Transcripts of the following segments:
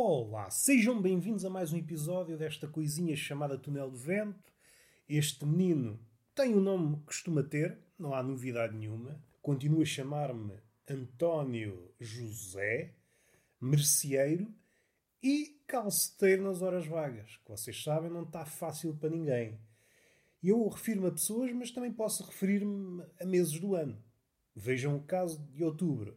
Olá, sejam bem-vindos a mais um episódio desta coisinha chamada Túnel de Vento. Este menino tem o nome que costuma ter, não há novidade nenhuma. Continua a chamar-me António José, merceeiro e calceteiro nas horas vagas, que vocês sabem não está fácil para ninguém. Eu refiro-me a pessoas, mas também posso referir-me a meses do ano. Vejam o caso de outubro.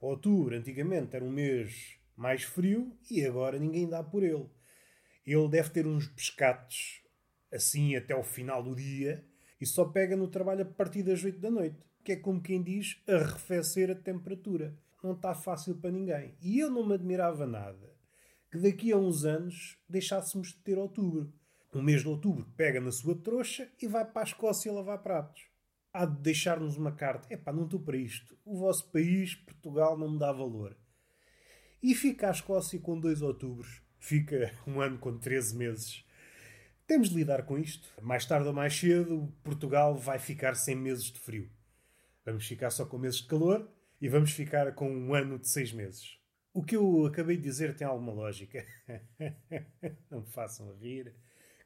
Outubro, antigamente, era um mês mais frio e agora ninguém dá por ele. Ele deve ter uns pescados assim até o final do dia e só pega no trabalho a partir das 8 da noite, que é como quem diz arrefecer a temperatura. Não está fácil para ninguém. E eu não me admirava nada que daqui a uns anos deixássemos de ter outubro. O mês de outubro pega na sua trouxa e vai para a Escócia lavar pratos. Há de deixar-nos uma carta. Epá, não estou para isto. O vosso país, Portugal, não me dá valor. E fica a Escócia com dois outubros. Fica um ano com 13 meses. Temos de lidar com isto. Mais tarde ou mais cedo, Portugal vai ficar sem meses de frio. Vamos ficar só com meses de calor e vamos ficar com um ano de seis meses. O que eu acabei de dizer tem alguma lógica. não me façam rir,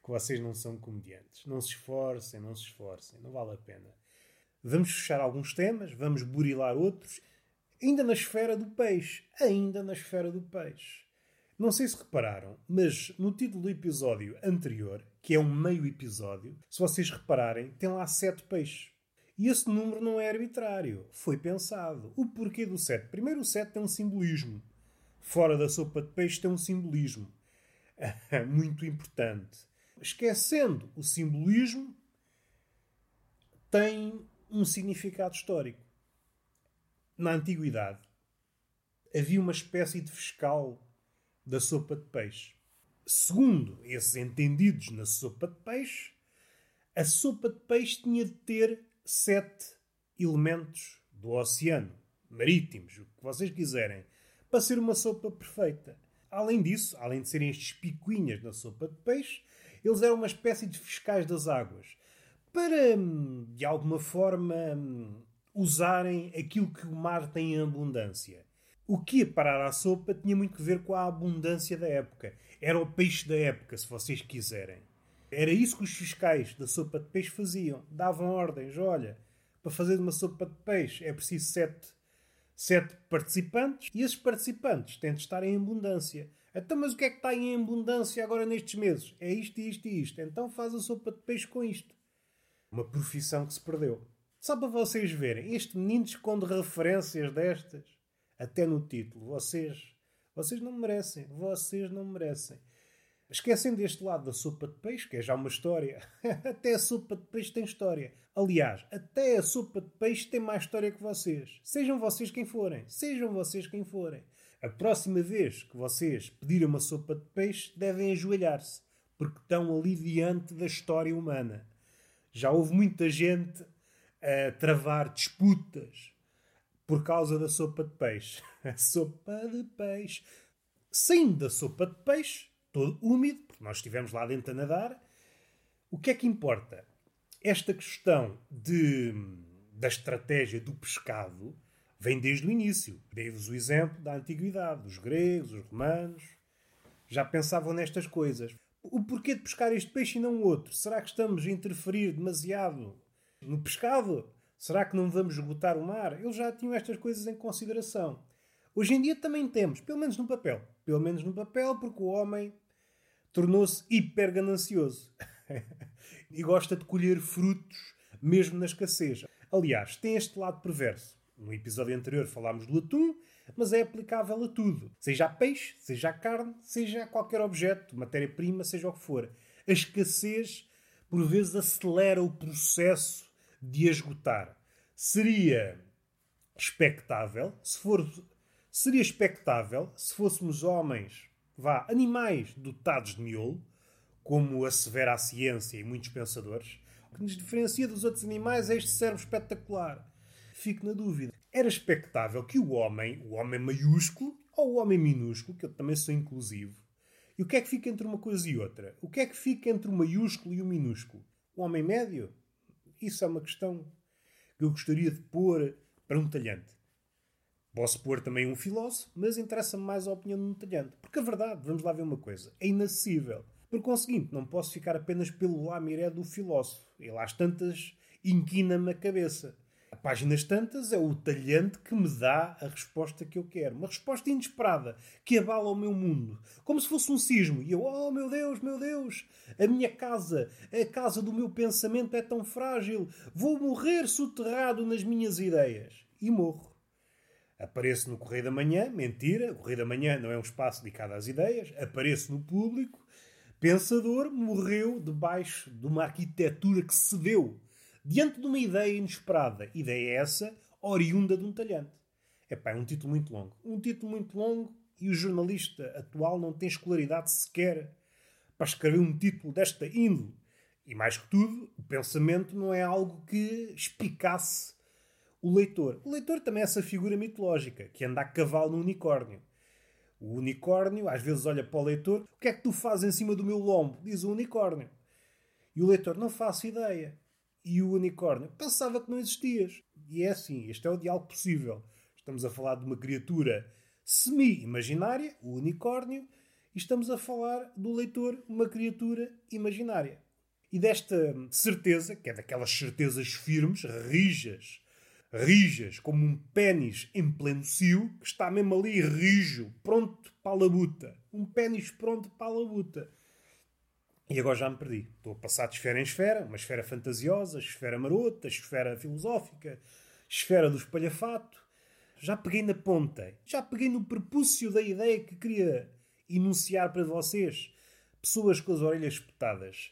que vocês não são comediantes. Não se esforcem, não se esforcem, não vale a pena. Vamos fechar alguns temas, vamos burilar outros Ainda na esfera do peixe. Ainda na esfera do peixe. Não sei se repararam, mas no título do episódio anterior, que é um meio episódio, se vocês repararem, tem lá sete peixes. E esse número não é arbitrário. Foi pensado. O porquê do sete? Primeiro, o sete tem um simbolismo. Fora da sopa de peixe tem um simbolismo. Muito importante. Esquecendo o simbolismo, tem um significado histórico na antiguidade, havia uma espécie de fiscal da sopa de peixe. Segundo esses entendidos na sopa de peixe, a sopa de peixe tinha de ter sete elementos do oceano, marítimos, o que vocês quiserem, para ser uma sopa perfeita. Além disso, além de serem estes picuinhas na sopa de peixe, eles eram uma espécie de fiscais das águas. Para, hum, de alguma forma, hum, usarem aquilo que o mar tem em abundância. O que ia parar à sopa tinha muito que ver com a abundância da época. Era o peixe da época, se vocês quiserem. Era isso que os fiscais da sopa de peixe faziam. Davam ordens. Olha, para fazer uma sopa de peixe é preciso sete, sete participantes e esses participantes têm de estar em abundância. Então, mas o que é que está em abundância agora nestes meses? É isto, isto e isto. Então faz a sopa de peixe com isto. Uma profissão que se perdeu. Só para vocês verem, este menino esconde referências destas. Até no título. Vocês, vocês não merecem. Vocês não merecem. Esquecendo este lado da sopa de peixe, que é já uma história. até a sopa de peixe tem história. Aliás, até a sopa de peixe tem mais história que vocês. Sejam vocês quem forem. Sejam vocês quem forem. A próxima vez que vocês pedirem uma sopa de peixe, devem ajoelhar-se, porque estão ali diante da história humana. Já houve muita gente a travar disputas por causa da sopa de peixe. A sopa de peixe. Saindo da sopa de peixe, todo úmido, porque nós estivemos lá dentro a nadar, o que é que importa? Esta questão de, da estratégia do pescado vem desde o início. Dei-vos o exemplo da antiguidade. Os gregos, os romanos já pensavam nestas coisas. O porquê de pescar este peixe e não outro? Será que estamos a interferir demasiado no pescado? Será que não vamos esgotar o mar? Eles já tinham estas coisas em consideração. Hoje em dia também temos, pelo menos no papel. Pelo menos no papel, porque o homem tornou-se hiper ganancioso e gosta de colher frutos mesmo na escassez. Aliás, tem este lado perverso. No episódio anterior falámos do atum, mas é aplicável a tudo. Seja a peixe, seja a carne, seja a qualquer objeto, matéria-prima, seja o que for. A escassez, por vezes, acelera o processo de esgotar. Seria expectável, se for, seria expectável se fôssemos homens, vá, animais dotados de miolo, como assevera a ciência e muitos pensadores. O que nos diferencia dos outros animais é este cérebro espetacular. Fico na dúvida. Era expectável que o homem, o homem maiúsculo ou o homem minúsculo, que eu também sou inclusivo, e o que é que fica entre uma coisa e outra? O que é que fica entre o maiúsculo e o minúsculo? O homem médio? Isso é uma questão que eu gostaria de pôr para um talhante. Posso pôr também um filósofo, mas interessa-me mais a opinião de um talhante. Porque a verdade, vamos lá ver uma coisa, é inacessível. Por conseguinte, não posso ficar apenas pelo lamiré do filósofo. Ele às tantas inquina-me a cabeça. Páginas tantas é o talhante que me dá a resposta que eu quero. Uma resposta inesperada, que abala o meu mundo. Como se fosse um sismo. E eu, oh meu Deus, meu Deus, a minha casa, a casa do meu pensamento é tão frágil. Vou morrer soterrado nas minhas ideias. E morro. Apareço no Correio da Manhã, mentira, o Correio da Manhã não é um espaço dedicado às ideias. Apareço no público, pensador, morreu debaixo de uma arquitetura que cedeu diante de uma ideia inesperada. Ideia essa, oriunda de um talhante. Epá, é um título muito longo. Um título muito longo e o jornalista atual não tem escolaridade sequer para escrever um título desta índole. E mais que tudo, o pensamento não é algo que espicasse o leitor. O leitor também é essa figura mitológica que anda a cavalo no unicórnio. O unicórnio às vezes olha para o leitor: O que é que tu fazes em cima do meu lombo? Diz o unicórnio. E o leitor: Não faço ideia. E o unicórnio: Pensava que não existias. E é assim: este é o diálogo possível. Estamos a falar de uma criatura semi-imaginária, o unicórnio, e estamos a falar do leitor, uma criatura imaginária. E desta certeza, que é daquelas certezas firmes, rijas, rijas, como um pênis em pleno cio, que está mesmo ali rijo, pronto para a labuta. Um pênis pronto para a labuta. E agora já me perdi. Estou a passar de esfera em esfera, uma esfera fantasiosa, esfera marota, esfera filosófica, esfera do espalhafato. Já peguei na ponta, já peguei no prepúcio da ideia que queria enunciar para vocês. Pessoas com as orelhas espetadas.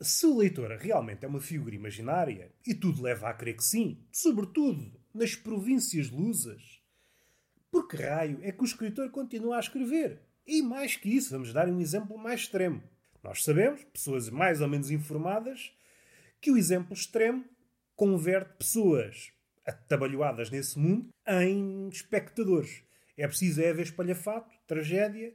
Se o leitor realmente é uma figura imaginária, e tudo leva a crer que sim, sobretudo nas províncias lusas, por que raio é que o escritor continua a escrever? E mais que isso, vamos dar um exemplo mais extremo. Nós sabemos, pessoas mais ou menos informadas, que o exemplo extremo converte pessoas atabalhoadas nesse mundo em espectadores. É preciso é haver espalhafato, tragédia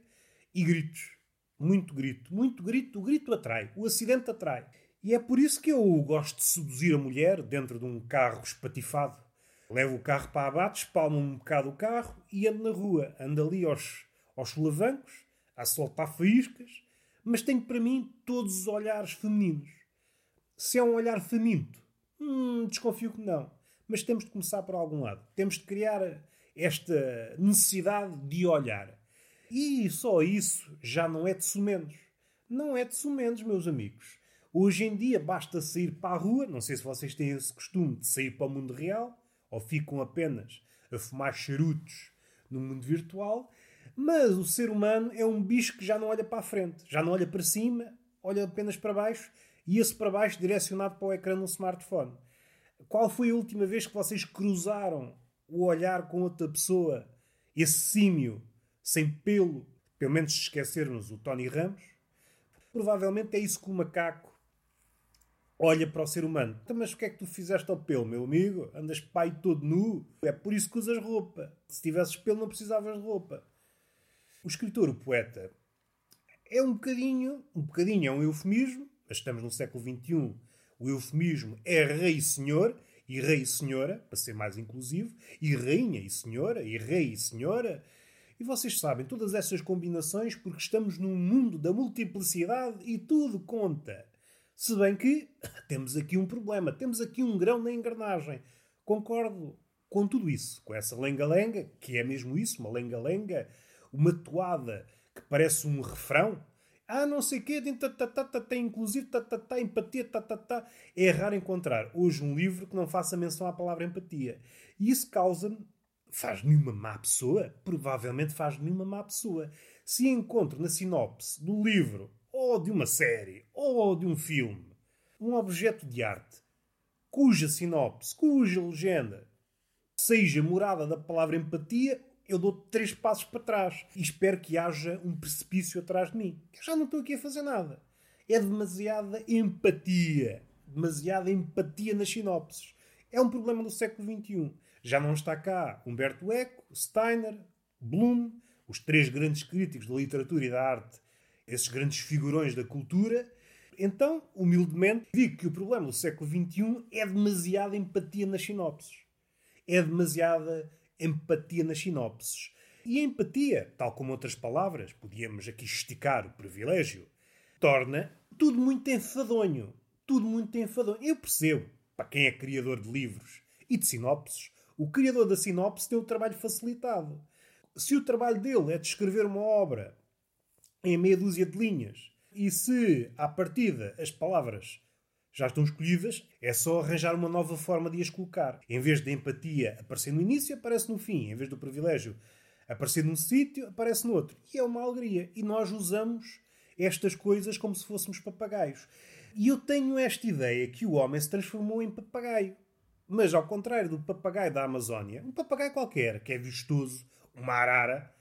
e gritos. Muito grito, muito grito. O grito atrai, o acidente atrai. E é por isso que eu gosto de seduzir a mulher dentro de um carro espatifado. Levo o carro para abate, espalmo um bocado o carro e ando na rua. Ando ali aos, aos solavancos, a soltar faíscas, mas tenho para mim todos os olhares femininos. Se é um olhar faminto, hum, desconfio que não. Mas temos de começar por algum lado. Temos de criar esta necessidade de olhar. E só isso já não é de sumenos. Não é de sumenos, meus amigos. Hoje em dia basta sair para a rua, não sei se vocês têm esse costume de sair para o mundo real, ou ficam apenas a fumar charutos no mundo virtual, mas o ser humano é um bicho que já não olha para a frente, já não olha para cima, olha apenas para baixo e esse para baixo direcionado para o ecrã do smartphone. Qual foi a última vez que vocês cruzaram o olhar com outra pessoa, esse símio sem pelo, pelo menos se esquecermos o Tony Ramos, provavelmente é isso que o macaco olha para o ser humano. Então, mas o que é que tu fizeste ao pelo, meu amigo? Andas pai todo nu? É por isso que usas roupa. Se tivesses pelo, não precisavas de roupa. O escritor, o poeta, é um bocadinho, um bocadinho é um eufemismo, mas estamos no século XXI. O eufemismo é rei e senhor, e rei e senhora, para ser mais inclusivo, e rainha e senhora, e rei e senhora, e vocês sabem todas essas combinações porque estamos num mundo da multiplicidade e tudo conta. Se bem que temos aqui um problema, temos aqui um grão na engrenagem. Concordo com tudo isso, com essa lenga-lenga, que é mesmo isso, uma lenga-lenga, uma toada que parece um refrão. Ah, não sei o quê, tem tem inclusive empatia. É raro encontrar hoje um livro que não faça menção à palavra empatia. E isso causa-me faz-me uma má pessoa? Provavelmente faz-me uma má pessoa. Se encontro na sinopse do livro, ou de uma série, ou de um filme, um objeto de arte, cuja sinopse, cuja legenda seja morada da palavra empatia, eu dou três passos para trás e espero que haja um precipício atrás de mim. Eu já não estou aqui a fazer nada. É demasiada empatia. Demasiada empatia nas sinopses. É um problema do século XXI. Já não está cá Humberto Eco, Steiner, Bloom, os três grandes críticos da literatura e da arte, esses grandes figurões da cultura. Então, humildemente, digo que o problema do século XXI é demasiada empatia nas sinopses. É demasiada empatia nas sinopses. E a empatia, tal como outras palavras, podíamos aqui esticar o privilégio, torna tudo muito enfadonho. Tudo muito enfadonho. Eu percebo, para quem é criador de livros e de sinopses, o criador da sinopse tem o trabalho facilitado. Se o trabalho dele é de escrever uma obra em meia dúzia de linhas e se, à partida, as palavras já estão escolhidas, é só arranjar uma nova forma de as colocar. Em vez de empatia aparecer no início, aparece no fim. Em vez do privilégio aparecer num sítio, aparece no outro. E é uma alegria. E nós usamos estas coisas como se fôssemos papagaios. E eu tenho esta ideia que o homem se transformou em papagaio. Mas ao contrário do papagaio da Amazónia, um papagaio qualquer, que é vistoso, uma arara,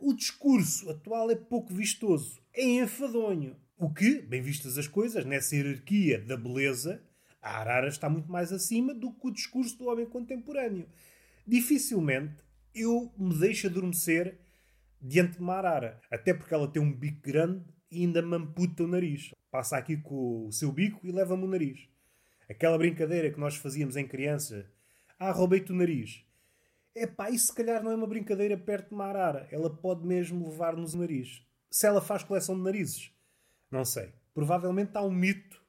o discurso atual é pouco vistoso, é enfadonho. O que, bem vistas as coisas, nessa hierarquia da beleza, a arara está muito mais acima do que o discurso do homem contemporâneo. Dificilmente eu me deixo adormecer diante de uma arara, até porque ela tem um bico grande e ainda me amputa o nariz. Passa aqui com o seu bico e leva-me o nariz. Aquela brincadeira que nós fazíamos em criança. Ah, roubei-te o nariz. É pá, isso se calhar não é uma brincadeira perto de uma arara. Ela pode mesmo levar-nos o nariz. Se ela faz coleção de narizes. Não sei. Provavelmente há um mito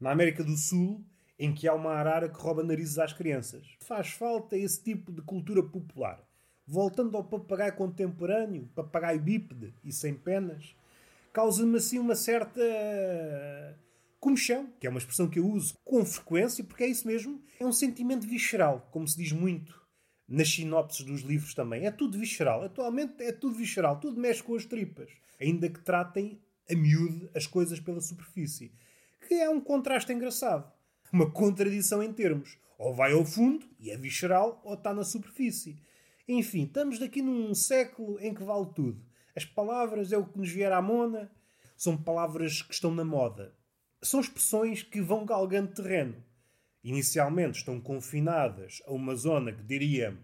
na América do Sul em que há uma arara que rouba narizes às crianças. Faz falta esse tipo de cultura popular. Voltando ao papagaio contemporâneo, papagaio bípede e sem penas, causa-me assim uma certa comichão, que é uma expressão que eu uso com frequência, porque é isso mesmo, é um sentimento visceral, como se diz muito nas sinopses dos livros também. É tudo visceral. Atualmente é tudo visceral, tudo mexe com as tripas. Ainda que tratem a miúde as coisas pela superfície. Que é um contraste engraçado. Uma contradição em termos. Ou vai ao fundo e é visceral, ou está na superfície. Enfim, estamos daqui num século em que vale tudo. As palavras é o que nos vier à mona, são palavras que estão na moda são expressões que vão galgando terreno. Inicialmente estão confinadas a uma zona que diríamos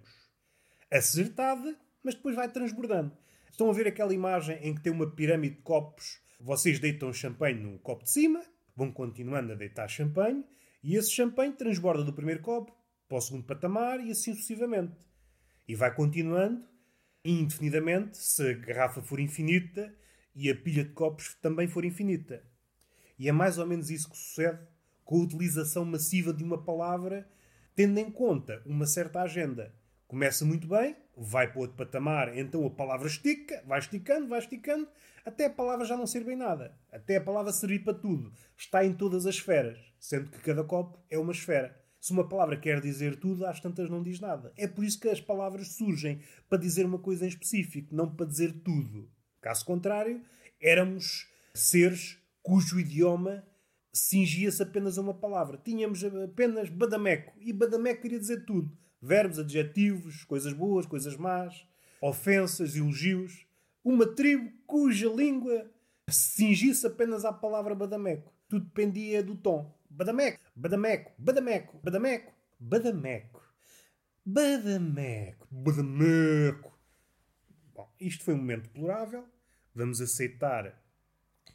acertada, mas depois vai transbordando. Estão a ver aquela imagem em que tem uma pirâmide de copos? Vocês deitam champanhe no copo de cima, vão continuando a deitar champanhe, e esse champanhe transborda do primeiro copo para o segundo patamar e assim sucessivamente. E vai continuando indefinidamente se a garrafa for infinita e a pilha de copos também for infinita. E é mais ou menos isso que sucede com a utilização massiva de uma palavra, tendo em conta uma certa agenda. Começa muito bem, vai para outro patamar, então a palavra estica, vai esticando, vai esticando, até a palavra já não servir nada. Até a palavra servir para tudo. Está em todas as esferas, sendo que cada copo é uma esfera. Se uma palavra quer dizer tudo, às tantas não diz nada. É por isso que as palavras surgem para dizer uma coisa em específico, não para dizer tudo. Caso contrário, éramos seres cujo idioma cingia-se apenas a uma palavra. Tínhamos apenas badameco. E badameco queria dizer tudo: verbos, adjetivos, coisas boas, coisas más, ofensas, elogios. Uma tribo cuja língua cingisse apenas à palavra badameco. Tudo dependia do tom. Badameco, badameco, badameco, badameco, badameco, badameco, badameco. Bom, isto foi um momento deplorável. Vamos aceitar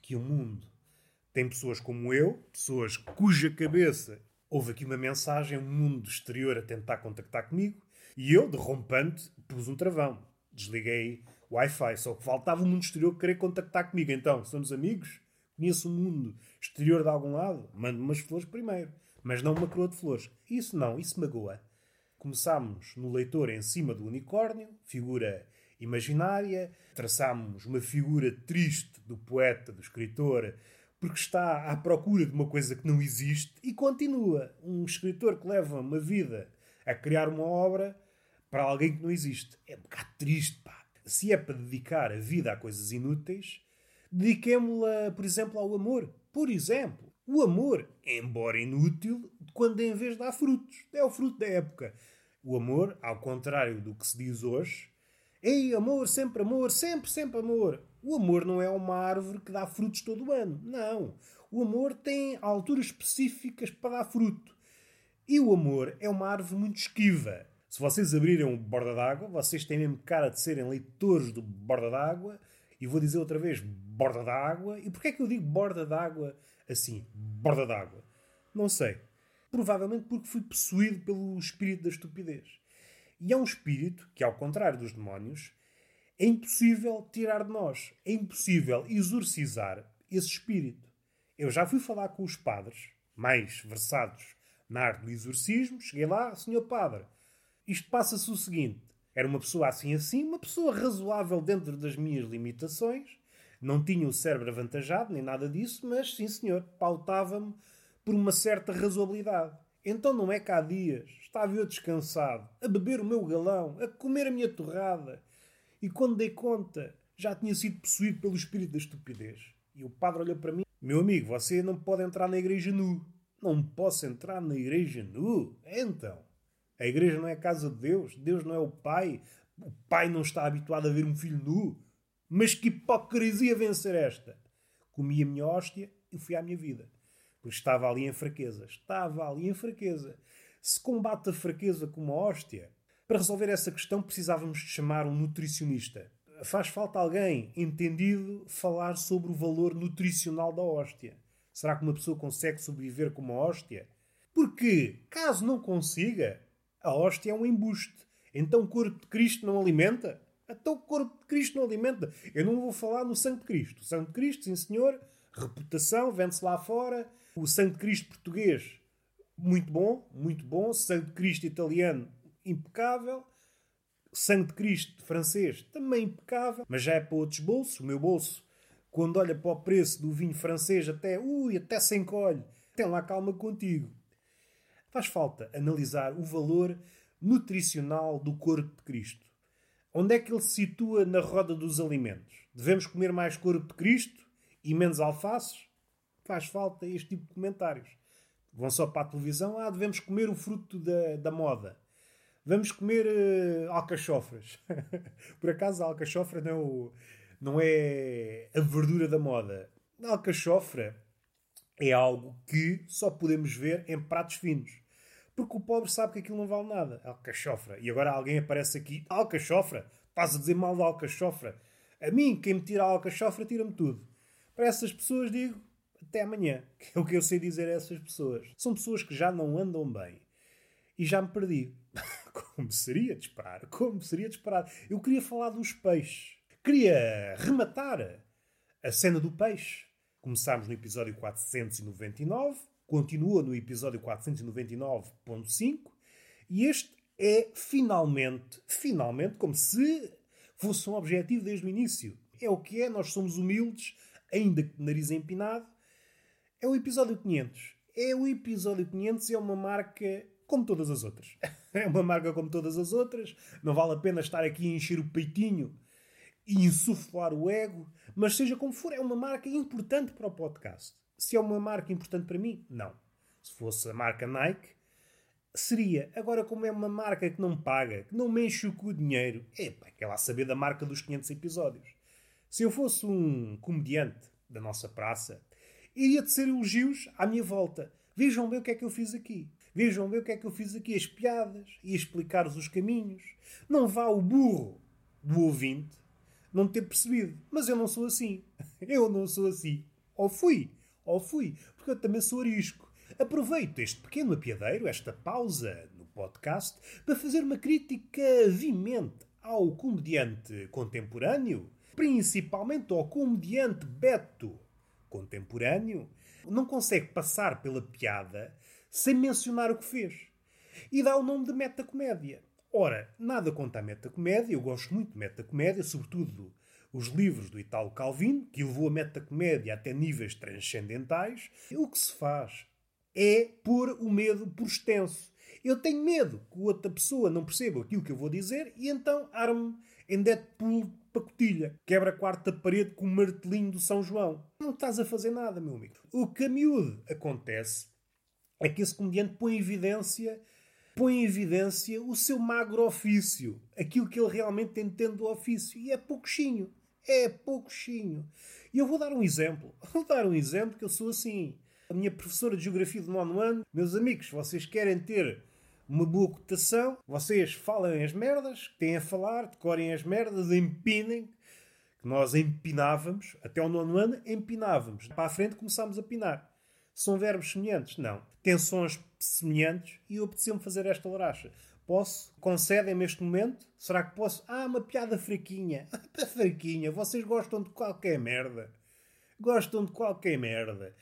que o mundo tem pessoas como eu, pessoas cuja cabeça houve aqui uma mensagem, um mundo exterior a tentar contactar comigo, e eu, de rompante, pus um travão. Desliguei o Wi-Fi. Só que faltava o mundo exterior querer contactar comigo. Então, somos amigos? Conheço o mundo exterior de algum lado? Mando umas flores primeiro. Mas não uma coroa de flores. Isso não, isso magoa. Começámos no leitor em cima do unicórnio, figura imaginária. Traçámos uma figura triste do poeta, do escritor, porque está à procura de uma coisa que não existe e continua. Um escritor que leva uma vida a criar uma obra para alguém que não existe. É um bocado triste, pá. Se é para dedicar a vida a coisas inúteis, dediquemo-la, por exemplo, ao amor. Por exemplo, o amor, embora inútil, quando em vez dá frutos. É o fruto da época. O amor, ao contrário do que se diz hoje, Ei, amor, sempre amor, sempre, sempre amor. O amor não é uma árvore que dá frutos todo o ano. Não. O amor tem alturas específicas para dar fruto. E o amor é uma árvore muito esquiva. Se vocês abrirem o borda d'água, vocês têm mesmo cara de serem leitores do borda d'água. E vou dizer outra vez borda d'água. E porquê é que eu digo borda d'água assim? Borda d'água. Não sei. Provavelmente porque fui possuído pelo espírito da estupidez. E é um espírito que, ao contrário dos demónios, é impossível tirar de nós. É impossível exorcizar esse espírito. Eu já fui falar com os padres mais versados na arte do exorcismo. Cheguei lá, senhor padre, isto passa-se o seguinte. Era uma pessoa assim assim, uma pessoa razoável dentro das minhas limitações. Não tinha o cérebro avantajado, nem nada disso, mas sim senhor, pautava-me por uma certa razoabilidade. Então não é que há dias estava eu descansado, a beber o meu galão, a comer a minha torrada, e quando dei conta já tinha sido possuído pelo espírito da estupidez. E o padre olhou para mim: Meu amigo, você não pode entrar na igreja nu. Não posso entrar na igreja nu? Então, a igreja não é a casa de Deus, Deus não é o pai, o pai não está habituado a ver um filho nu. Mas que hipocrisia vencer esta! Comi a minha hóstia e fui à minha vida. Porque estava ali em fraqueza. Estava ali em fraqueza. Se combate a fraqueza com uma hóstia, para resolver essa questão precisávamos de chamar um nutricionista. Faz falta alguém entendido falar sobre o valor nutricional da hóstia. Será que uma pessoa consegue sobreviver com uma hóstia? Porque, caso não consiga, a hóstia é um embuste. Então o corpo de Cristo não alimenta? Então o corpo de Cristo não alimenta. Eu não vou falar no sangue de Cristo. O sangue de Cristo, sim senhor, reputação, vende-se lá fora. O sangue de Cristo português, muito bom, muito bom. Sangue de Cristo italiano, impecável. Sangue de Cristo francês, também impecável. Mas já é para outros bolsos. O meu bolso, quando olha para o preço do vinho francês, até, ui, até se encolhe. Tem lá calma contigo. Faz falta analisar o valor nutricional do corpo de Cristo. Onde é que ele se situa na roda dos alimentos? Devemos comer mais corpo de Cristo e menos alfaces? Faz falta este tipo de comentários. Vão só para a televisão. Ah, devemos comer o fruto da, da moda. Vamos comer uh, alcachofras. Por acaso a alcachofra não, não é a verdura da moda. A alcachofra é algo que só podemos ver em pratos finos. Porque o pobre sabe que aquilo não vale nada. Alcachofra. E agora alguém aparece aqui. Alcachofra? Estás a dizer mal da alcachofra? A mim, quem me tira a alcachofra, tira-me tudo. Para essas pessoas digo, até amanhã. Que é o que eu sei dizer a essas pessoas. São pessoas que já não andam bem. E já me perdi. Como seria de esperar? Como seria de esperar? Eu queria falar dos peixes. Queria rematar a cena do peixe. Começámos no episódio 499, continua no episódio 499.5 e este é finalmente, finalmente, como se fosse um objetivo desde o início. É o que é, nós somos humildes, ainda que de nariz empinado. É o episódio 500. É o episódio 500 é uma marca como todas as outras. É uma marca como todas as outras. Não vale a pena estar aqui a encher o peitinho e insuflar o ego. Mas seja como for, é uma marca importante para o podcast. Se é uma marca importante para mim, não. Se fosse a marca Nike, seria. Agora, como é uma marca que não paga, que não me enche o dinheiro, é quer lá saber da marca dos 500 episódios. Se eu fosse um comediante da nossa praça, iria tecer elogios à minha volta. Vejam bem o que é que eu fiz aqui. Vejam bem o que é que eu fiz aqui, as piadas e explicar-vos os caminhos. Não vá o burro do ouvinte não ter percebido. Mas eu não sou assim. Eu não sou assim. Ou fui, ou fui, porque eu também sou arisco. Aproveito este pequeno apiadeiro, esta pausa no podcast, para fazer uma crítica vimente ao comediante contemporâneo, principalmente ao comediante Beto contemporâneo, não consegue passar pela piada sem mencionar o que fez. E dá o nome de metacomédia. Ora, nada contra a metacomédia, eu gosto muito de metacomédia, sobretudo os livros do Italo Calvino, que levou a metacomédia até níveis transcendentais. O que se faz é pôr o medo por extenso. Eu tenho medo que outra pessoa não perceba aquilo que eu vou dizer e então arme em Deadpool pacotilha. Quebra a quarta parede com o martelinho do São João. Não estás a fazer nada, meu amigo. O que a miúde acontece é que esse comediante põe em evidência põe em evidência o seu magro ofício, aquilo que ele realmente entende do ofício, e é pouquinho, é pouquinho. E eu vou dar um exemplo, vou dar um exemplo que eu sou assim. A minha professora de Geografia do nono ano, meus amigos, vocês querem ter uma boa cotação, vocês falem as merdas que têm a falar, decorem as merdas, empinem, que nós empinávamos, até o nono ano empinávamos. Para a frente começámos a pinar. São verbos semelhantes? Não. Tensões semelhantes e eu apeteceu-me fazer esta laracha. Posso? Concedem-me este momento? Será que posso? Ah, uma piada fraquinha. fraquinha. Vocês gostam de qualquer merda. Gostam de qualquer merda.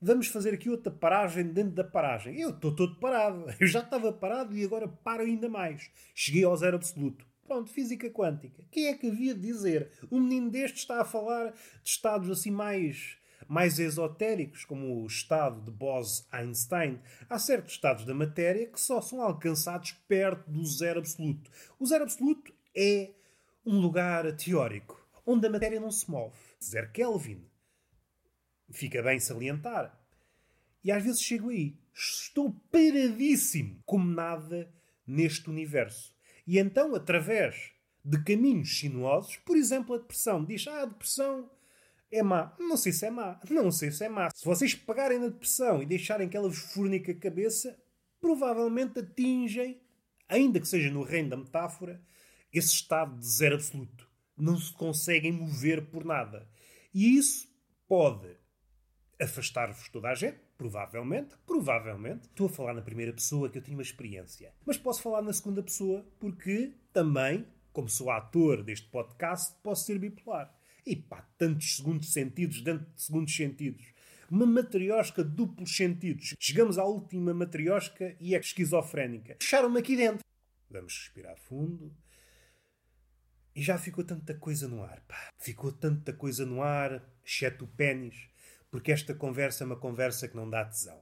Vamos fazer aqui outra paragem dentro da paragem. Eu estou todo parado. Eu já estava parado e agora paro ainda mais. Cheguei ao zero absoluto. Pronto, física quântica. Quem é que havia de dizer? Um menino deste está a falar de estados assim mais mais esotéricos, como o estado de Bose-Einstein, há certos estados da matéria que só são alcançados perto do zero absoluto. O zero absoluto é um lugar teórico, onde a matéria não se move. Zero Kelvin. Fica bem salientar. E às vezes chego aí. Estou paradíssimo, como nada neste universo. E então, através de caminhos sinuosos, por exemplo, a depressão. Diz, ah, a depressão é má. Não sei se é má. Não sei se é má. Se vocês pegarem na depressão e deixarem que ela vos fornique a cabeça, provavelmente atingem, ainda que seja no reino da metáfora, esse estado de zero absoluto. Não se conseguem mover por nada. E isso pode afastar-vos toda a gente, provavelmente, provavelmente. Estou a falar na primeira pessoa que eu tenho uma experiência. Mas posso falar na segunda pessoa porque também, como sou ator deste podcast, posso ser bipolar. E pá, tantos segundos sentidos de segundos sentidos. Uma matriosca de duplos sentidos. Chegamos à última matriosca e é esquizofrénica. Fecharam-me aqui dentro. Vamos respirar fundo. E já ficou tanta coisa no ar, pá. Ficou tanta coisa no ar, exceto o pênis, porque esta conversa é uma conversa que não dá tesão.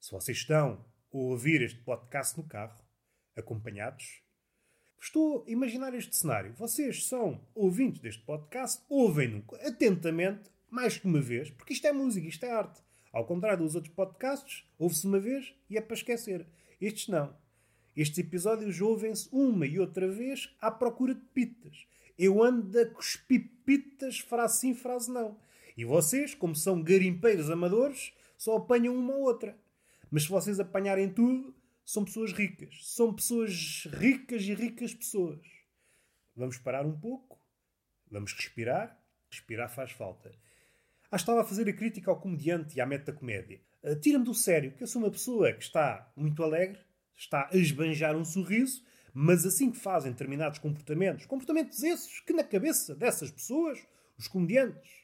Se vocês estão a ouvir este podcast no carro, acompanhados, Estou a imaginar este cenário. Vocês são ouvintes deste podcast, ouvem-no atentamente, mais que uma vez, porque isto é música, isto é arte. Ao contrário dos outros podcasts, ouve-se uma vez e é para esquecer. Estes não. Estes episódios ouvem-se uma e outra vez à procura de pitas. Eu ando a cuspir pitas, frase sim, frase não. E vocês, como são garimpeiros amadores, só apanham uma ou outra. Mas se vocês apanharem tudo, são pessoas ricas. São pessoas ricas e ricas pessoas. Vamos parar um pouco. Vamos respirar. Respirar faz falta. Ah, estava a fazer a crítica ao comediante e à meta-comédia. Uh, Tira-me do sério, que eu sou uma pessoa que está muito alegre, está a esbanjar um sorriso, mas assim que fazem determinados comportamentos, comportamentos esses que na cabeça dessas pessoas, os comediantes,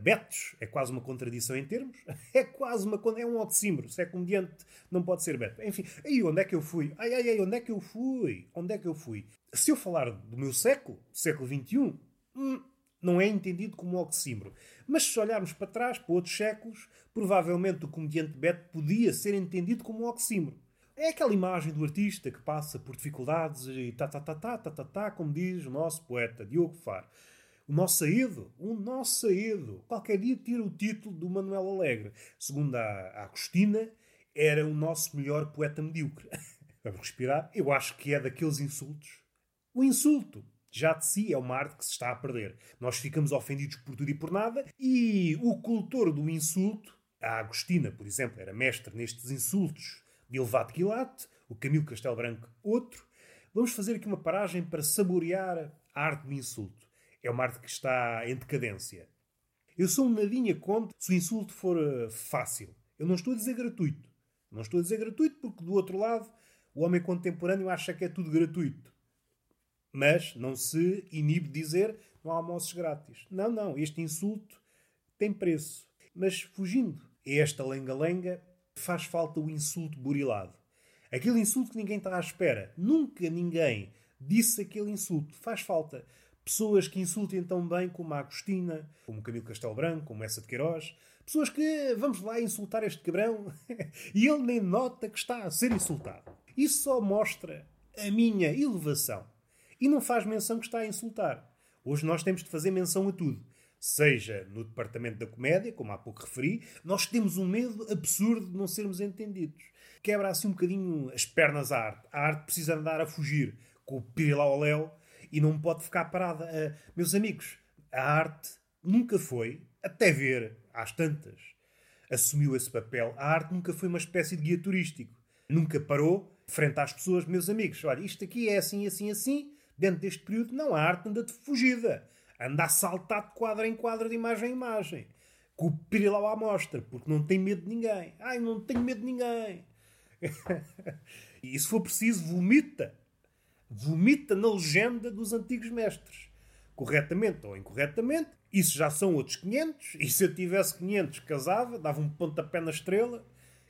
Betos é quase uma contradição em termos. É quase uma. É um oxímoro. Se é comediante, não pode ser Beto. Enfim, aí onde é que eu fui? Ai, ai, ai, onde é que eu fui? Onde é que eu fui? Se eu falar do meu século, século XXI, hum, não é entendido como oxímoro. Mas se olharmos para trás, para outros séculos, provavelmente o comediante Beto podia ser entendido como oxímoro. É aquela imagem do artista que passa por dificuldades e tá, tá, tá, tá, tá, tá, tá, como diz o nosso poeta Diogo Faro. O nosso saído, o nosso saído, qualquer dia tira o título do Manuel Alegre. Segundo a, Agostina, era o nosso melhor poeta medíocre. Vamos respirar? Eu acho que é daqueles insultos. O insulto já de si é uma arte que se está a perder. Nós ficamos ofendidos por tudo e por nada, e o cultor do insulto, a Agostina, por exemplo, era mestre nestes insultos de elevado quilate, o Camilo Castelo Branco, outro. Vamos fazer aqui uma paragem para saborear a arte do insulto é uma arte que está em decadência. Eu sou um nadinha contra se o insulto for uh, fácil. Eu não estou a dizer gratuito. Não estou a dizer gratuito porque, do outro lado, o homem contemporâneo acha que é tudo gratuito. Mas não se inibe dizer não há almoços grátis. Não, não. Este insulto tem preço. Mas fugindo a esta lenga-lenga, faz falta o insulto burilado. Aquele insulto que ninguém está à espera. Nunca ninguém disse aquele insulto. Faz falta. Pessoas que insultem tão bem como a Agostina, como Camilo Castelo Branco, como essa de Queiroz. Pessoas que, vamos lá insultar este cabrão, e ele nem nota que está a ser insultado. Isso só mostra a minha elevação. E não faz menção que está a insultar. Hoje nós temos de fazer menção a tudo. Seja no departamento da comédia, como há pouco referi, nós temos um medo absurdo de não sermos entendidos. Quebra assim um bocadinho as pernas à arte. A arte precisa andar a fugir com o pirilau léu e não pode ficar parada. Uh, meus amigos, a arte nunca foi, até ver às tantas, assumiu esse papel. A arte nunca foi uma espécie de guia turístico. Nunca parou frente às pessoas, meus amigos. Olha, isto aqui é assim, assim, assim. Dentro deste período, não, a arte anda de fugida. Anda a saltar de quadro em quadro, de imagem em imagem. Com o pirilau à mostra, porque não tem medo de ninguém. Ai, não tenho medo de ninguém. E se for preciso, vomita. Vomita na legenda dos antigos mestres. Corretamente ou incorretamente. Isso já são outros 500. E se eu tivesse 500, casava, dava um pontapé na estrela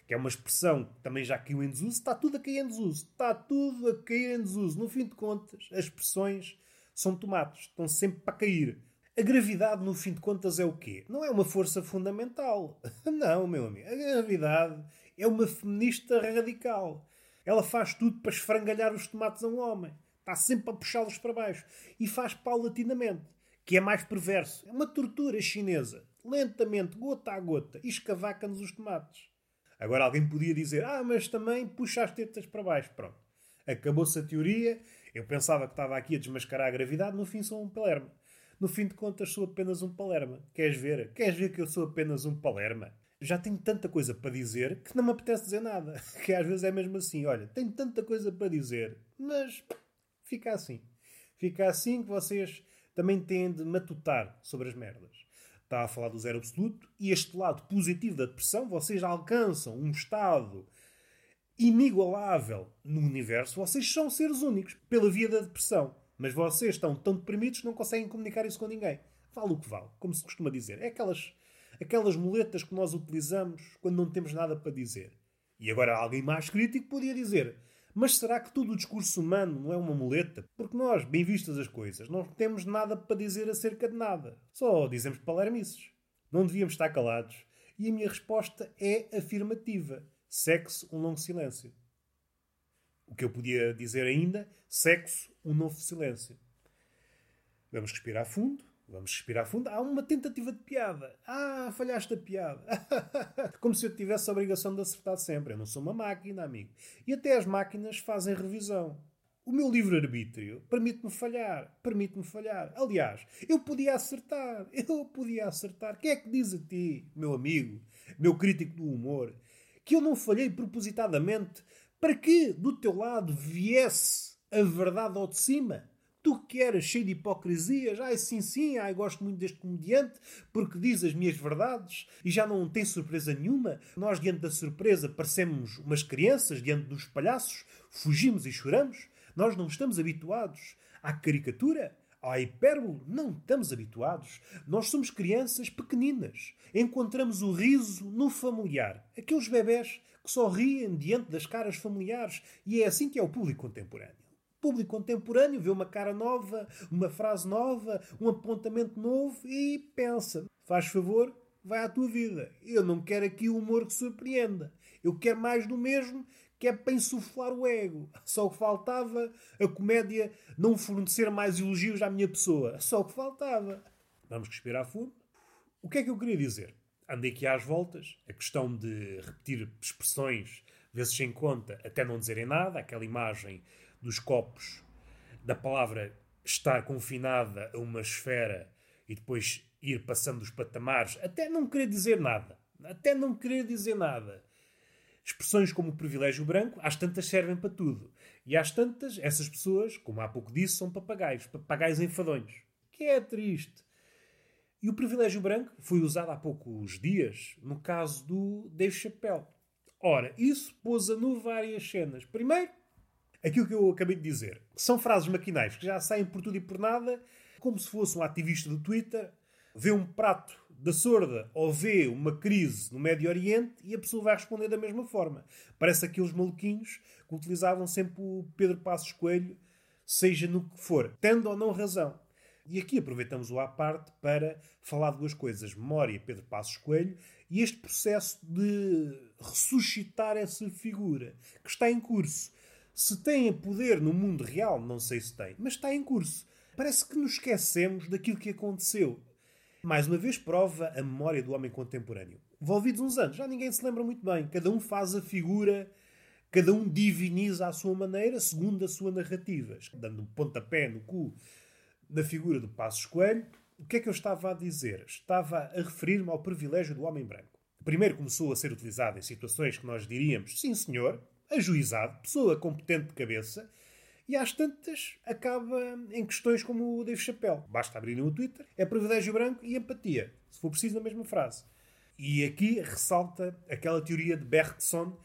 que é uma expressão que também já caiu em desuso, está tudo a cair em desuso. Está tudo a cair em desuso. No fim de contas, as expressões são tomates, estão sempre para cair. A gravidade, no fim de contas, é o quê? Não é uma força fundamental. Não, meu amigo. A gravidade é uma feminista radical. Ela faz tudo para esfrangalhar os tomates a um homem. Está sempre a puxá-los para baixo. E faz paulatinamente, que é mais perverso. É uma tortura chinesa. Lentamente, gota a gota, escavaca-nos os tomates. Agora alguém podia dizer, ah, mas também puxa as tetas para baixo. Pronto. Acabou-se a teoria. Eu pensava que estava aqui a desmascarar a gravidade. No fim sou um palerma. No fim de contas sou apenas um palerma. Queres ver? Queres ver que eu sou apenas um palerma? Já tenho tanta coisa para dizer que não me apetece dizer nada. Que às vezes é mesmo assim. Olha, tenho tanta coisa para dizer, mas fica assim. Fica assim que vocês também têm de matutar sobre as merdas está a falar do zero absoluto, e este lado positivo da depressão, vocês alcançam um estado inigualável no universo, vocês são seres únicos pela via da depressão. Mas vocês estão tão deprimidos que não conseguem comunicar isso com ninguém. Vale o que vale, como se costuma dizer. É aquelas, aquelas muletas que nós utilizamos quando não temos nada para dizer. E agora alguém mais crítico podia dizer: mas será que todo o discurso humano não é uma muleta? Porque nós, bem vistas as coisas, não temos nada para dizer acerca de nada. Só dizemos palermices. Não devíamos estar calados. E a minha resposta é afirmativa. Sexo, um longo silêncio. O que eu podia dizer ainda, sexo, um novo silêncio. Vamos respirar fundo. Vamos respirar fundo. Há uma tentativa de piada. Ah, falhaste a piada. Como se eu tivesse a obrigação de acertar sempre. Eu não sou uma máquina, amigo. E até as máquinas fazem revisão. O meu livre-arbítrio permite-me falhar. Permite-me falhar. Aliás, eu podia acertar. Eu podia acertar. Quem é que diz a ti, meu amigo, meu crítico do humor, que eu não falhei propositadamente para que do teu lado viesse a verdade ao de cima? Tu que eras cheio de hipocrisias, ai sim, sim, ai gosto muito deste comediante porque diz as minhas verdades e já não tem surpresa nenhuma. Nós, diante da surpresa, parecemos umas crianças diante dos palhaços, fugimos e choramos. Nós não estamos habituados à caricatura, à hipérbole, não estamos habituados. Nós somos crianças pequeninas. Encontramos o riso no familiar. Aqueles bebés que só riem diante das caras familiares. E é assim que é o público contemporâneo público contemporâneo vê uma cara nova, uma frase nova, um apontamento novo e pensa: faz favor, vai à tua vida. Eu não quero aqui o humor que surpreenda. Eu quero mais do mesmo, que é para insuflar o ego. Só o que faltava a comédia não fornecer mais elogios à minha pessoa. Só o que faltava. Vamos respirar fundo. O que é que eu queria dizer? Andei aqui às voltas. A questão de repetir expressões vezes sem conta até não dizerem nada. Aquela imagem dos copos, da palavra estar confinada a uma esfera e depois ir passando os patamares, até não querer dizer nada. Até não querer dizer nada. Expressões como o privilégio branco, às tantas servem para tudo. E às tantas, essas pessoas, como há pouco disse, são papagaios. Papagaios enfadonhos. Que é triste. E o privilégio branco foi usado há poucos dias no caso do Dave Chappelle. Ora, isso pôs a nu várias cenas. Primeiro, aquilo que eu acabei de dizer. São frases maquinais que já saem por tudo e por nada, como se fosse um ativista do Twitter, vê um prato da sorda ou vê uma crise no Médio Oriente e a pessoa vai responder da mesma forma. Parece aqueles maluquinhos que utilizavam sempre o Pedro Passos Coelho, seja no que for, tendo ou não razão. E aqui aproveitamos o à parte para falar de duas coisas: memória Pedro Passos Coelho e este processo de ressuscitar essa figura que está em curso. Se tem poder no mundo real, não sei se tem, mas está em curso. Parece que nos esquecemos daquilo que aconteceu. Mais uma vez prova a memória do homem contemporâneo. Envolvidos uns anos, já ninguém se lembra muito bem. Cada um faz a figura, cada um diviniza à sua maneira, segundo a sua narrativa. Dando um pontapé no cu na figura do Passos Coelho, o que é que eu estava a dizer? Estava a referir-me ao privilégio do homem branco. Primeiro começou a ser utilizado em situações que nós diríamos, sim senhor, ajuizado, pessoa competente de cabeça, e às tantas acaba em questões como o Dave Chappelle. Basta abrir o Twitter, é privilégio branco e empatia, se for preciso na mesma frase. E aqui ressalta aquela teoria de Bergson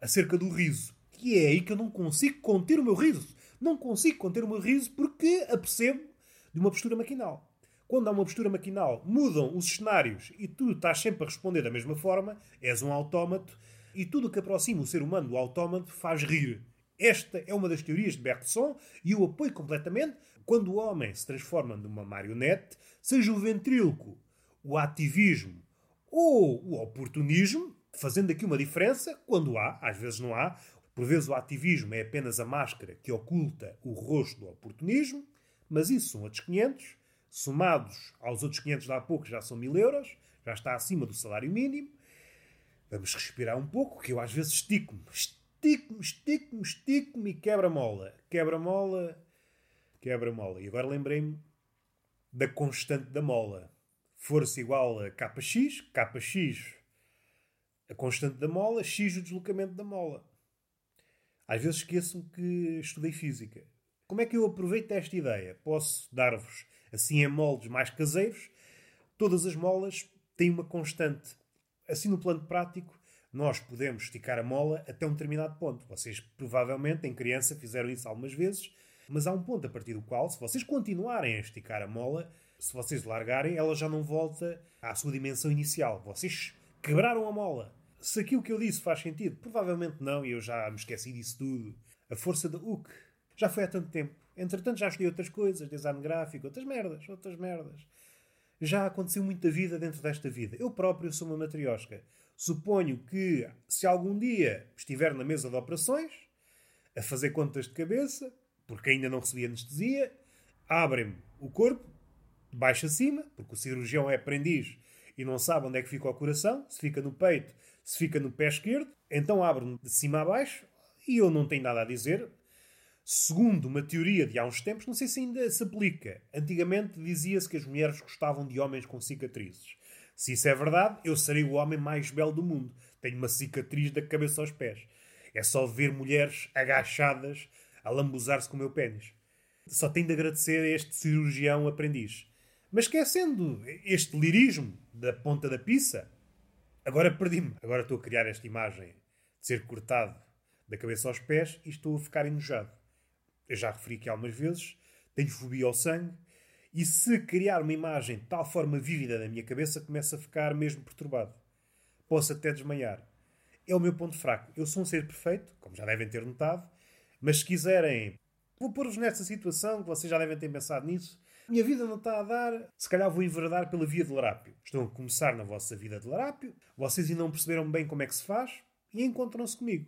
acerca do riso, E é aí que eu não consigo conter o meu riso. Não consigo conter o meu riso porque apercebo de uma postura maquinal. Quando há uma postura maquinal, mudam os cenários e tu estás sempre a responder da mesma forma, és um autómato e tudo o que aproxima o ser humano do autómato faz rir. Esta é uma das teorias de Bergson e eu apoio completamente. Quando o homem se transforma numa marionete, seja o ventríloco, o ativismo ou o oportunismo, fazendo aqui uma diferença, quando há, às vezes não há, por vezes o ativismo é apenas a máscara que oculta o rosto do oportunismo, mas isso são outros 500, somados aos outros 500 de há pouco já são 1000 euros, já está acima do salário mínimo. Vamos respirar um pouco, que eu às vezes estico-me, estico-me, estico-me, estico-me e quebra-mola. Quebra-mola, quebra-mola. E agora lembrei-me da constante da mola. Força igual a kx, kx a constante da mola, x o deslocamento da mola. Às vezes esqueço-me que estudei física. Como é que eu aproveito esta ideia? Posso dar-vos, assim em moldes mais caseiros, todas as molas têm uma constante. Assim, no plano prático, nós podemos esticar a mola até um determinado ponto. Vocês, provavelmente, em criança, fizeram isso algumas vezes, mas há um ponto a partir do qual, se vocês continuarem a esticar a mola, se vocês largarem, ela já não volta à sua dimensão inicial. Vocês quebraram a mola. Se aquilo que eu disse faz sentido, provavelmente não, e eu já me esqueci disso tudo. A força da UC. Já foi há tanto tempo. Entretanto, já estudei outras coisas, design gráfico, outras merdas, outras merdas. Já aconteceu muita vida dentro desta vida. Eu próprio sou uma matriosca. Suponho que, se algum dia estiver na mesa de operações, a fazer contas de cabeça, porque ainda não recebi anestesia, abrem-me o corpo, de baixo a cima, porque o cirurgião é aprendiz e não sabe onde é que fica o coração, se fica no peito, se fica no pé esquerdo, então abre-me de cima a baixo e eu não tenho nada a dizer. Segundo uma teoria de há uns tempos, não sei se ainda se aplica. Antigamente dizia-se que as mulheres gostavam de homens com cicatrizes. Se isso é verdade, eu serei o homem mais belo do mundo. Tenho uma cicatriz da cabeça aos pés. É só ver mulheres agachadas a lambuzar-se com o meu pênis. Só tenho de agradecer a este cirurgião aprendiz. Mas esquecendo este lirismo da ponta da pizza, Agora perdi-me. Agora estou a criar esta imagem de ser cortado da cabeça aos pés e estou a ficar enojado. Eu já referi aqui algumas vezes, tenho fobia ao sangue e se criar uma imagem de tal forma vívida na minha cabeça, começo a ficar mesmo perturbado. Posso até desmaiar. É o meu ponto fraco. Eu sou um ser perfeito, como já devem ter notado, mas se quiserem, vou pôr-vos nessa situação, que vocês já devem ter pensado nisso, minha vida não está a dar, se calhar vou enveredar pela via de larápio. Estão a começar na vossa vida de larápio, vocês ainda não perceberam bem como é que se faz e encontram-se comigo.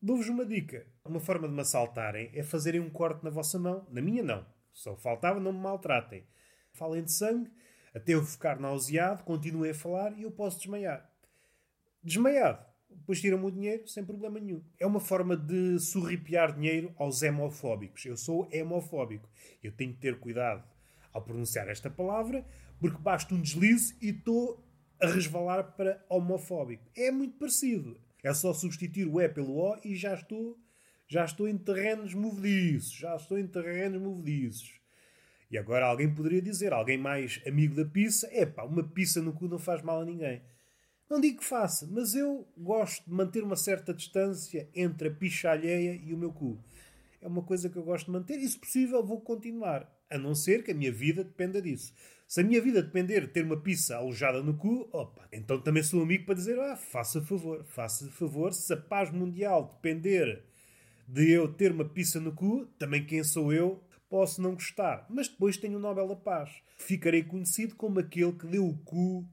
Dou-vos uma dica. Uma forma de me assaltarem é fazerem um corte na vossa mão. Na minha, não. Só faltava, não me maltratem. Falem de sangue, até eu ficar nauseado, continuem a falar e eu posso desmaiar. Desmaiado, depois tiram-me o dinheiro sem problema nenhum. É uma forma de sorripiar dinheiro aos hemofóbicos. Eu sou hemofóbico. Eu tenho que ter cuidado ao pronunciar esta palavra, porque basta um deslize e estou a resvalar para homofóbico. É muito parecido. É só substituir o E pelo O e já estou, já estou em terrenos movediços. Já estou em terrenos movediços. E agora alguém poderia dizer, alguém mais amigo da pizza, é pá, uma pizza no cu não faz mal a ninguém. Não digo que faça, mas eu gosto de manter uma certa distância entre a picha alheia e o meu cu. É uma coisa que eu gosto de manter e, se possível, vou continuar. A não ser que a minha vida dependa disso. Se a minha vida depender de ter uma pizza alojada no cu, opa, então também sou amigo para dizer, ah, faça favor, faça favor. Se a paz mundial depender de eu ter uma pizza no cu, também quem sou eu posso não gostar. Mas depois tenho o Nobel da Paz. Ficarei conhecido como aquele que deu o cu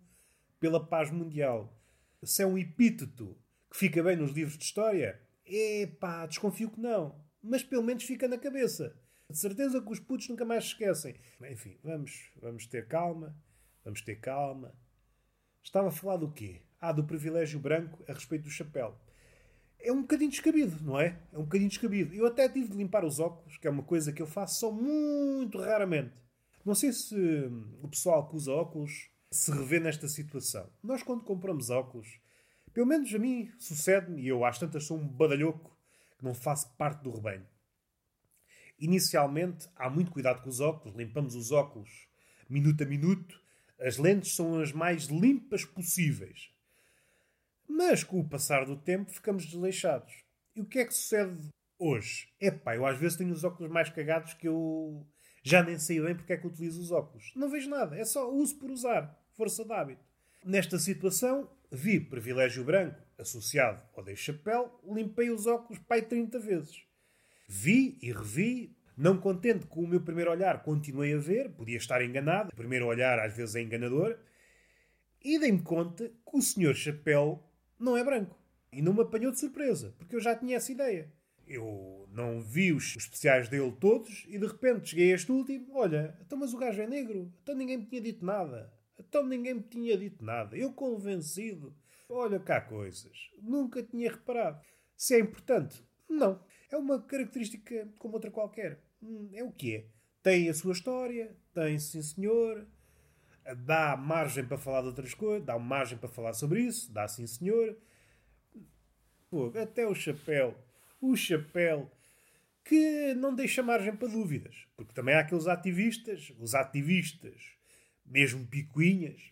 pela paz mundial. Se é um epíteto que fica bem nos livros de história, epá, desconfio que não. Mas pelo menos fica na cabeça. De certeza que os putos nunca mais esquecem. Enfim, vamos, vamos ter calma. Vamos ter calma. Estava a falar do quê? Ah, do privilégio branco a respeito do chapéu. É um bocadinho descabido, não é? É um bocadinho descabido. Eu até tive de limpar os óculos, que é uma coisa que eu faço só muito raramente. Não sei se o pessoal que usa óculos se revê nesta situação. Nós, quando compramos óculos, pelo menos a mim sucede-me, e eu às tantas sou um badalhoco que não faço parte do rebanho. Inicialmente, há muito cuidado com os óculos, limpamos os óculos minuto a minuto, as lentes são as mais limpas possíveis. Mas com o passar do tempo ficamos desleixados. E o que é que sucede hoje? Epá, eu às vezes tenho os óculos mais cagados que eu já nem sei bem porque é que utilizo os óculos. Não vejo nada, é só uso por usar, força de hábito. Nesta situação, vi privilégio branco associado ao de chapéu, limpei os óculos pai 30 vezes. Vi e revi, não contente com o meu primeiro olhar, continuei a ver, podia estar enganado, o primeiro olhar às vezes é enganador, e dei-me conta que o senhor chapéu não é branco. E não me apanhou de surpresa, porque eu já tinha essa ideia. Eu não vi os especiais dele todos e de repente cheguei a este último. Olha, então mas o gajo é negro. Então ninguém me tinha dito nada. Então ninguém me tinha dito nada. Eu convencido. Olha cá coisas. Nunca tinha reparado. Se é importante? Não. É uma característica como outra qualquer. Hum, é o que é. Tem a sua história, tem, sim senhor. Dá margem para falar de outras coisas, dá margem para falar sobre isso, dá sim senhor. Pô, até o chapéu. O chapéu que não deixa margem para dúvidas. Porque também há aqueles ativistas, os ativistas, mesmo picuinhas.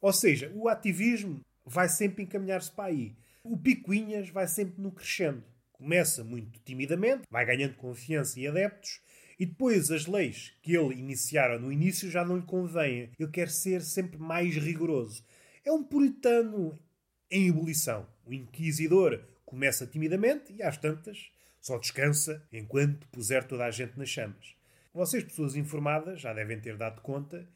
Ou seja, o ativismo vai sempre encaminhar-se para aí. O picuinhas vai sempre no crescendo. Começa muito timidamente, vai ganhando confiança e adeptos, e depois as leis que ele iniciara no início já não lhe convêm. Ele quer ser sempre mais rigoroso. É um puritano em ebulição. O inquisidor começa timidamente e às tantas só descansa enquanto puser toda a gente nas chamas. Vocês, pessoas informadas, já devem ter dado conta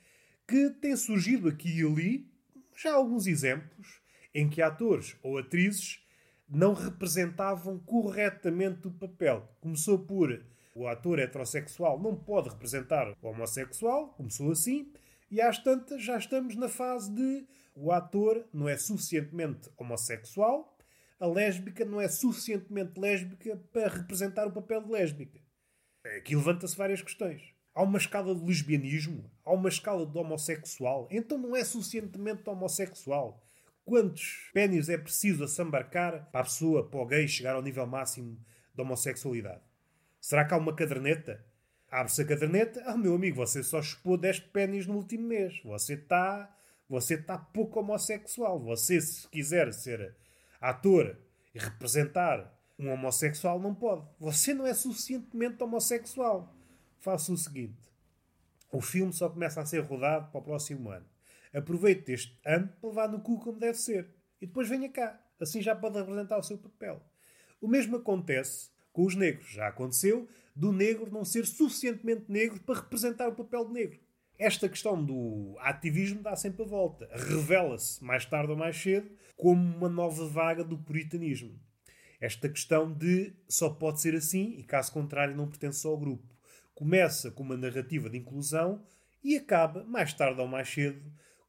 que tem surgido aqui e ali já alguns exemplos em que atores ou atrizes não representavam corretamente o papel. Começou por o ator heterossexual não pode representar o homossexual, começou assim, e às tantas já estamos na fase de o ator não é suficientemente homossexual, a lésbica não é suficientemente lésbica para representar o papel de lésbica. Aqui levanta-se várias questões. Há uma escala de lesbianismo? Há uma escala de homossexual? Então não é suficientemente homossexual. Quantos pênis é preciso assambarcar para a pessoa, para o gay, chegar ao nível máximo de homossexualidade? Será que há uma caderneta? Abre-se a caderneta. Ah, meu amigo, você só chupou 10 pênis no último mês. Você está você está pouco homossexual. Você, se quiser ser ator e representar um homossexual, não pode. Você não é suficientemente homossexual faça o seguinte: o filme só começa a ser rodado para o próximo ano. Aproveite este ano para levar no cu como deve ser. E depois venha cá. Assim já pode representar o seu papel. O mesmo acontece com os negros. Já aconteceu do negro não ser suficientemente negro para representar o papel de negro. Esta questão do ativismo dá sempre a volta. Revela-se, mais tarde ou mais cedo, como uma nova vaga do puritanismo. Esta questão de só pode ser assim e, caso contrário, não pertence ao grupo começa com uma narrativa de inclusão e acaba, mais tarde ou mais cedo,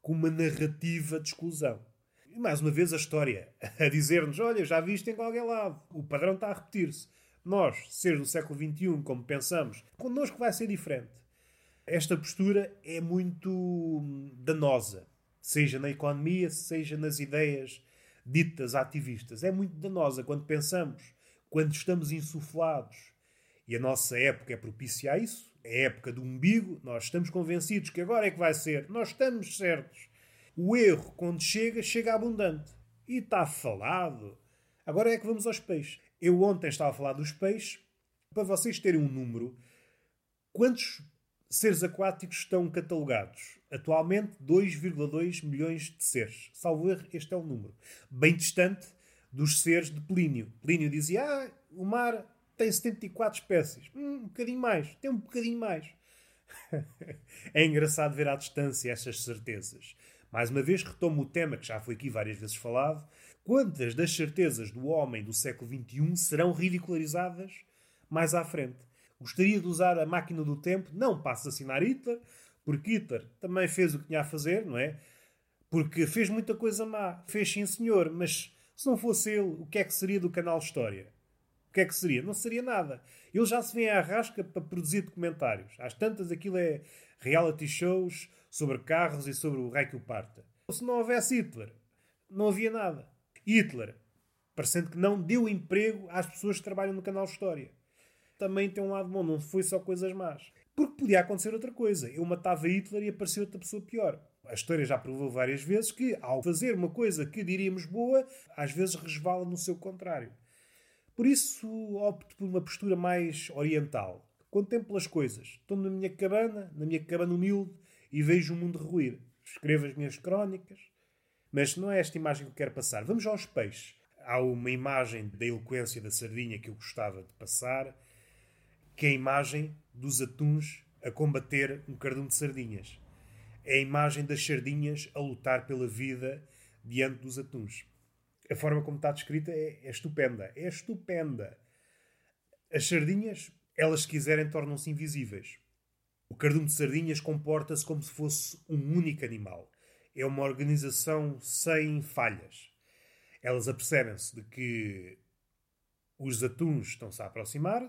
com uma narrativa de exclusão. E mais uma vez a história a dizer-nos: olha, já viste em qualquer lado, o padrão está a repetir-se. Nós, seres do século XXI, como pensamos, connosco vai ser diferente. Esta postura é muito hum, danosa, seja na economia, seja nas ideias ditas ativistas. É muito danosa quando pensamos, quando estamos insuflados e a nossa época é propícia a isso. É a época do umbigo. Nós estamos convencidos que agora é que vai ser. Nós estamos certos. O erro, quando chega, chega abundante. E está falado. Agora é que vamos aos peixes. Eu ontem estava a falar dos peixes. Para vocês terem um número, quantos seres aquáticos estão catalogados? Atualmente, 2,2 milhões de seres. Salvo erro, este é o número. Bem distante dos seres de Plínio. Plínio dizia: Ah, o mar tem 74 espécies. Hum, um bocadinho mais. Tem um bocadinho mais. é engraçado ver à distância estas certezas. Mais uma vez retomo o tema que já foi aqui várias vezes falado. Quantas das certezas do homem do século XXI serão ridicularizadas mais à frente? Gostaria de usar a máquina do tempo, não para assassinar Hitler, porque Hitler também fez o que tinha a fazer, não é? Porque fez muita coisa má. Fez sim, senhor, mas se não fosse ele, o que é que seria do canal História? Que é que seria? Não seria nada. Ele já se vem à rasca para produzir documentários. Às tantas, aquilo é reality shows sobre carros e sobre o rei que o parta. Se não houvesse Hitler, não havia nada. Hitler, parecendo que não, deu emprego às pessoas que trabalham no canal História. Também tem um lado bom, não foi só coisas más. Porque podia acontecer outra coisa. Eu matava Hitler e apareceu outra pessoa pior. A história já provou várias vezes que, ao fazer uma coisa que diríamos boa, às vezes resvala no seu contrário. Por isso opto por uma postura mais oriental. Contemplo as coisas. Estou na minha cabana, na minha cabana humilde, e vejo o mundo ruir. Escrevo as minhas crónicas. Mas não é esta imagem que eu quero passar. Vamos aos peixes. Há uma imagem da eloquência da sardinha que eu gostava de passar, que é a imagem dos atuns a combater um cardume de sardinhas. É a imagem das sardinhas a lutar pela vida diante dos atuns. A forma como está descrita é, é estupenda. É estupenda. As sardinhas, elas se quiserem, tornam-se invisíveis. O cardume de sardinhas comporta-se como se fosse um único animal. É uma organização sem falhas. Elas apercebem-se de que os atuns estão-se a aproximar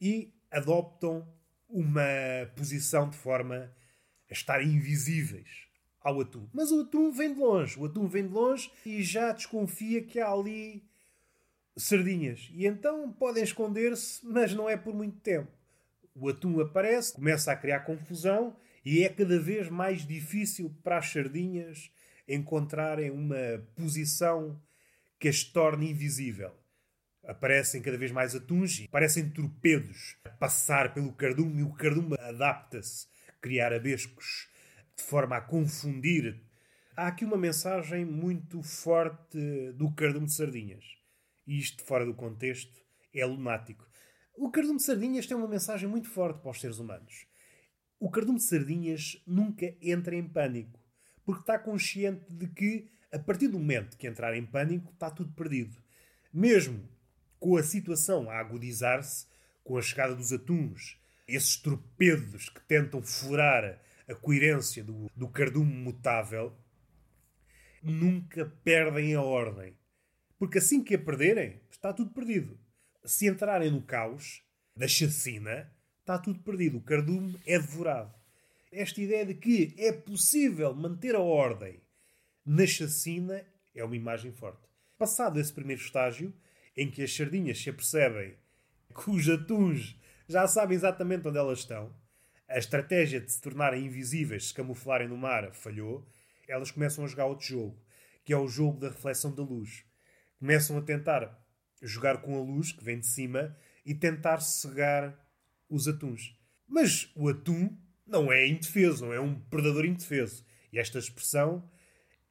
e adoptam uma posição de forma a estar invisíveis ao atum. Mas o atum vem de longe. O atum vem de longe e já desconfia que há ali sardinhas. E então podem esconder-se, mas não é por muito tempo. O atum aparece, começa a criar confusão e é cada vez mais difícil para as sardinhas encontrarem uma posição que as torne invisível. Aparecem cada vez mais atuns e parecem torpedos a passar pelo cardume e o cardume adapta-se a criar abescos de forma a confundir. Há aqui uma mensagem muito forte do cardume de sardinhas. E isto, fora do contexto, é lunático. O cardume de sardinhas tem uma mensagem muito forte para os seres humanos. O cardume de sardinhas nunca entra em pânico, porque está consciente de que, a partir do momento que entrar em pânico, está tudo perdido. Mesmo com a situação a agudizar-se, com a chegada dos atuns, esses torpedos que tentam furar a coerência do, do cardume mutável, nunca perdem a ordem. Porque assim que a perderem, está tudo perdido se entrarem no caos da chacina, está tudo perdido. O cardume é devorado. Esta ideia de que é possível manter a ordem na chacina é uma imagem forte. Passado esse primeiro estágio, em que as sardinhas se apercebem que os atuns já sabem exatamente onde elas estão, a estratégia de se tornarem invisíveis, se camuflarem no mar, falhou, elas começam a jogar outro jogo, que é o jogo da reflexão da luz. Começam a tentar jogar com a luz que vem de cima e tentar cegar os atuns. Mas o atum não é indefeso, não é um predador indefeso. E esta expressão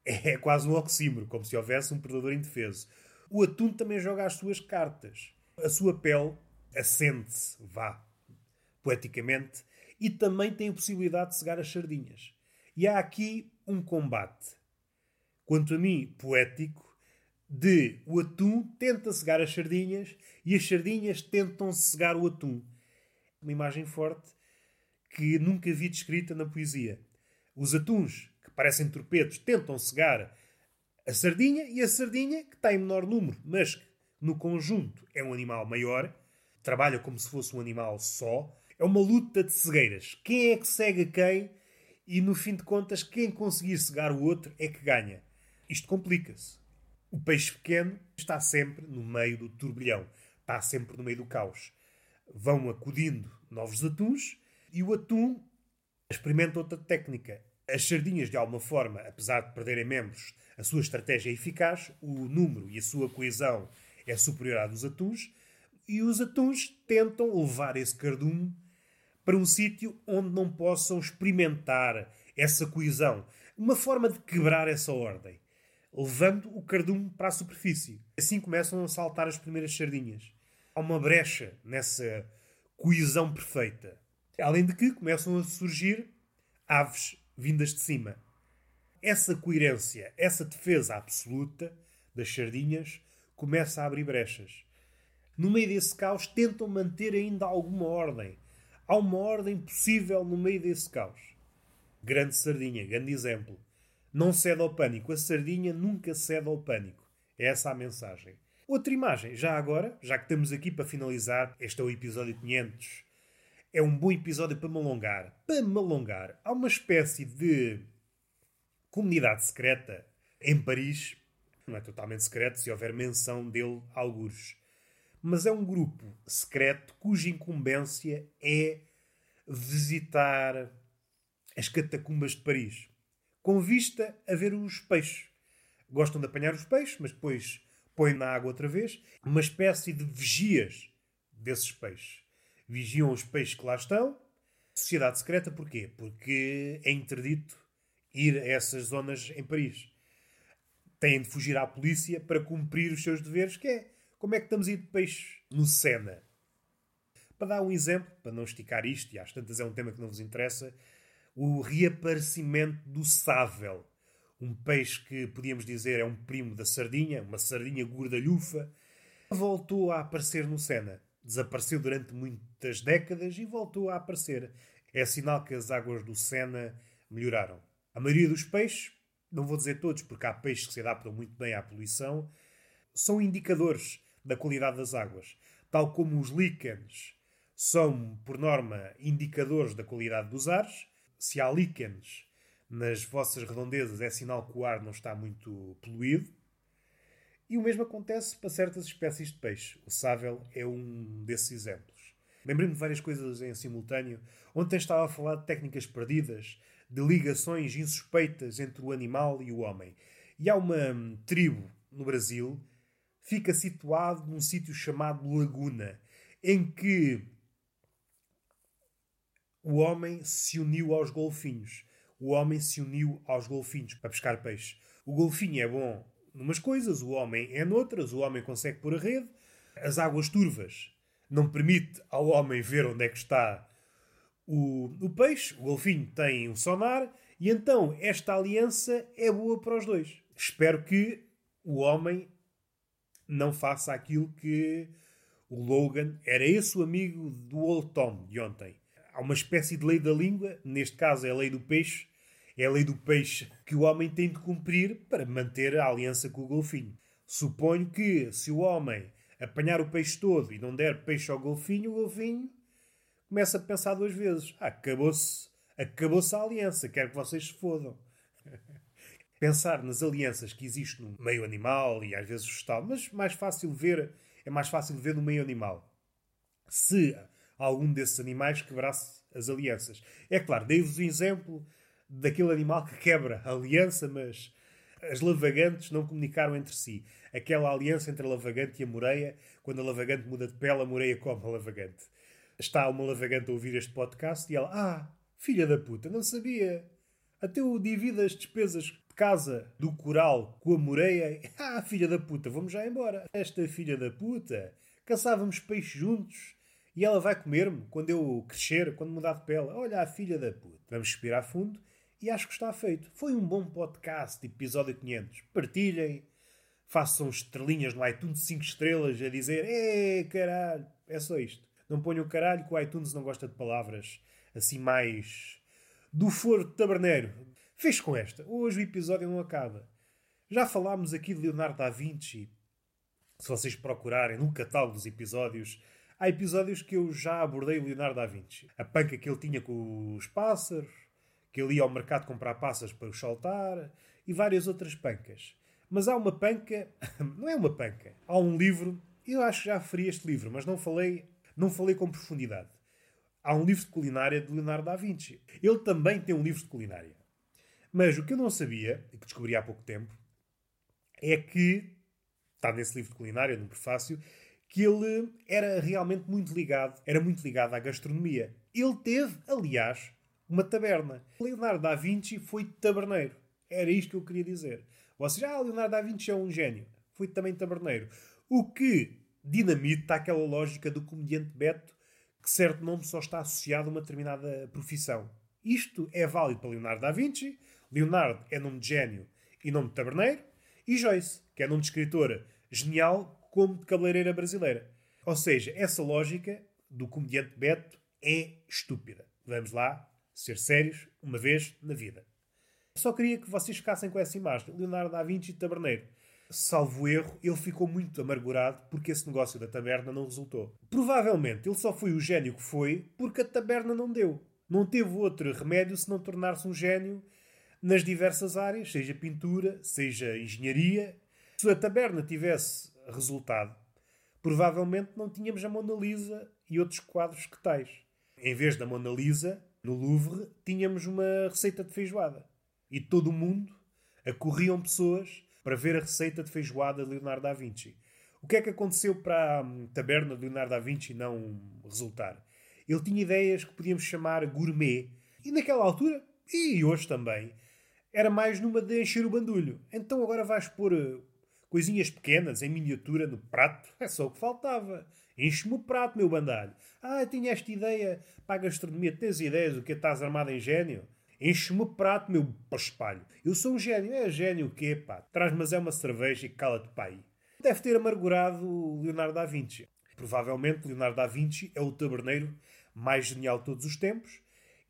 é quase um oxímoro, como se houvesse um predador indefeso. O atum também joga as suas cartas. A sua pele assente-se, vá, poeticamente, e também tem a possibilidade de cegar as sardinhas. E há aqui um combate. Quanto a mim, poético, de o atum tenta cegar as sardinhas e as sardinhas tentam cegar o atum. Uma imagem forte que nunca vi descrita na poesia. Os atuns, que parecem torpedos, tentam cegar a sardinha e a sardinha, que está em menor número, mas que no conjunto é um animal maior, trabalha como se fosse um animal só. É uma luta de cegueiras. Quem é que cega quem? E no fim de contas, quem conseguir cegar o outro é que ganha. Isto complica-se. O peixe pequeno está sempre no meio do turbilhão, está sempre no meio do caos. Vão acudindo novos atuns e o atum experimenta outra técnica. As sardinhas, de alguma forma, apesar de perderem membros, a sua estratégia é eficaz, o número e a sua coesão é superior à dos atuns, e os atuns tentam levar esse cardume para um sítio onde não possam experimentar essa coesão. Uma forma de quebrar essa ordem levando o cardume para a superfície. Assim começam a saltar as primeiras sardinhas. Há uma brecha nessa coesão perfeita. Além de que começam a surgir aves vindas de cima. Essa coerência, essa defesa absoluta das sardinhas começa a abrir brechas. No meio desse caos, tentam manter ainda alguma ordem. Há uma ordem possível no meio desse caos. Grande sardinha, grande exemplo. Não cede ao pânico. A sardinha nunca cede ao pânico. É essa a mensagem. Outra imagem, já agora, já que estamos aqui para finalizar, este é o episódio 500. É um bom episódio para me alongar. Para me alongar, há uma espécie de comunidade secreta em Paris. Não é totalmente secreto se houver menção dele a algures. Mas é um grupo secreto cuja incumbência é visitar as catacumbas de Paris com vista a ver os peixes. Gostam de apanhar os peixes, mas depois põe na água outra vez, uma espécie de vigias desses peixes. Vigiam os peixes que lá estão. Sociedade secreta porquê? Porque é interdito ir a essas zonas em Paris. Têm de fugir à polícia para cumprir os seus deveres, que é como é que estamos a ir de peixe no Sena. Para dar um exemplo, para não esticar isto, e às tantas é um tema que não vos interessa, o reaparecimento do sável. Um peixe que podíamos dizer é um primo da sardinha, uma sardinha gordalhufa, voltou a aparecer no Sena. Desapareceu durante muitas décadas e voltou a aparecer. É sinal que as águas do Sena melhoraram. A maioria dos peixes, não vou dizer todos, porque há peixes que se adaptam muito bem à poluição, são indicadores da qualidade das águas. Tal como os líquenes são, por norma, indicadores da qualidade dos ares. Se há líquenes nas vossas redondezas, é sinal que o ar não está muito poluído. E o mesmo acontece para certas espécies de peixe. O sável é um desses exemplos. Lembrei-me de várias coisas em simultâneo. Ontem estava a falar de técnicas perdidas, de ligações insuspeitas entre o animal e o homem. E há uma tribo no Brasil, fica situado num sítio chamado Laguna, em que o homem se uniu aos golfinhos. O homem se uniu aos golfinhos para pescar peixe. O golfinho é bom numas coisas, o homem é noutras, o homem consegue pôr a rede. As águas turvas não permite ao homem ver onde é que está o, o peixe. O golfinho tem um sonar e então esta aliança é boa para os dois. Espero que o homem não faça aquilo que o Logan era esse o amigo do Old Tom de ontem há uma espécie de lei da língua, neste caso é a lei do peixe, é a lei do peixe que o homem tem de cumprir para manter a aliança com o golfinho. Suponho que se o homem apanhar o peixe todo e não der peixe ao golfinho, o golfinho começa a pensar duas vezes. Ah, acabou-se acabou a aliança, quero que vocês se fodam. Pensar nas alianças que existem no meio animal e às vezes vegetal, mas mais fácil ver, é mais fácil ver no meio animal. Se algum desses animais quebrasse as alianças. É claro, dei-vos o exemplo daquele animal que quebra a aliança, mas as lavagantes não comunicaram entre si. Aquela aliança entre a lavagante e a moreia, quando a lavagante muda de pele, a moreia come a lavagante. Está uma lavagante a ouvir este podcast e ela, ah, filha da puta, não sabia. Até o divide as despesas de casa do coral com a moreia. Ah, filha da puta, vamos já embora. Esta filha da puta, caçávamos peixe juntos e ela vai comer-me quando eu crescer, quando mudar de pele. Olha a filha da puta. Vamos respirar fundo e acho que está feito. Foi um bom podcast, episódio 500. Partilhem, façam estrelinhas no iTunes 5 estrelas a dizer É caralho. É só isto. Não ponham caralho que o iTunes não gosta de palavras assim mais do foro taberneiro. Fez com esta. Hoje o episódio não acaba. Já falámos aqui de Leonardo da Vinci. Se vocês procurarem no catálogo dos episódios, Há episódios que eu já abordei o Leonardo da Vinci. A panca que ele tinha com os pássaros, que ele ia ao mercado comprar pássaros para os soltar e várias outras pancas. Mas há uma panca, não é uma panca, há um livro, eu acho que já referi este livro, mas não falei, não falei com profundidade. Há um livro de culinária de Leonardo da Vinci. Ele também tem um livro de culinária. Mas o que eu não sabia, e que descobri há pouco tempo, é que, está nesse livro de culinária, no prefácio, que ele era realmente muito ligado, era muito ligado à gastronomia. Ele teve, aliás, uma taberna. Leonardo da Vinci foi taberneiro. Era isto que eu queria dizer. Vocês, ah, Leonardo da Vinci é um gênio. Foi também taberneiro. O que dinamita aquela lógica do comediante Beto que certo nome só está associado a uma determinada profissão. Isto é válido para Leonardo da Vinci. Leonardo é nome de gênio e nome de taberneiro. E Joyce, que é nome de escritora genial como de cabeleireira brasileira. Ou seja, essa lógica do comediante Beto é estúpida. Vamos lá ser sérios uma vez na vida. Só queria que vocês ficassem com essa imagem. Leonardo da Vinci taberneiro. Salvo erro, ele ficou muito amargurado porque esse negócio da taberna não resultou. Provavelmente ele só foi o gênio que foi porque a taberna não deu. Não teve outro remédio se não tornar-se um gênio nas diversas áreas, seja pintura, seja engenharia. Se a taberna tivesse resultado, provavelmente não tínhamos a Mona Lisa e outros quadros que tais. Em vez da Mona Lisa, no Louvre, tínhamos uma receita de feijoada. E todo o mundo acorriam pessoas para ver a receita de feijoada de Leonardo da Vinci. O que é que aconteceu para a hum, taberna de Leonardo da Vinci não resultar? Ele tinha ideias que podíamos chamar gourmet. E naquela altura, e hoje também, era mais numa de encher o bandulho. Então agora vais pôr uh, coisinhas pequenas em miniatura no prato? É só o que faltava. Enche-me o prato, meu bandalho. Ah, tinha esta ideia para a gastronomia. Tens ideias do que estás armado em gênio? Enche-me o prato, meu paspalho. Eu sou um gênio. É gênio o quê, pá? Traz-me é uma cerveja e cala-te, pai. Deve ter amargurado Leonardo da Vinci. Provavelmente Leonardo da Vinci é o taberneiro mais genial de todos os tempos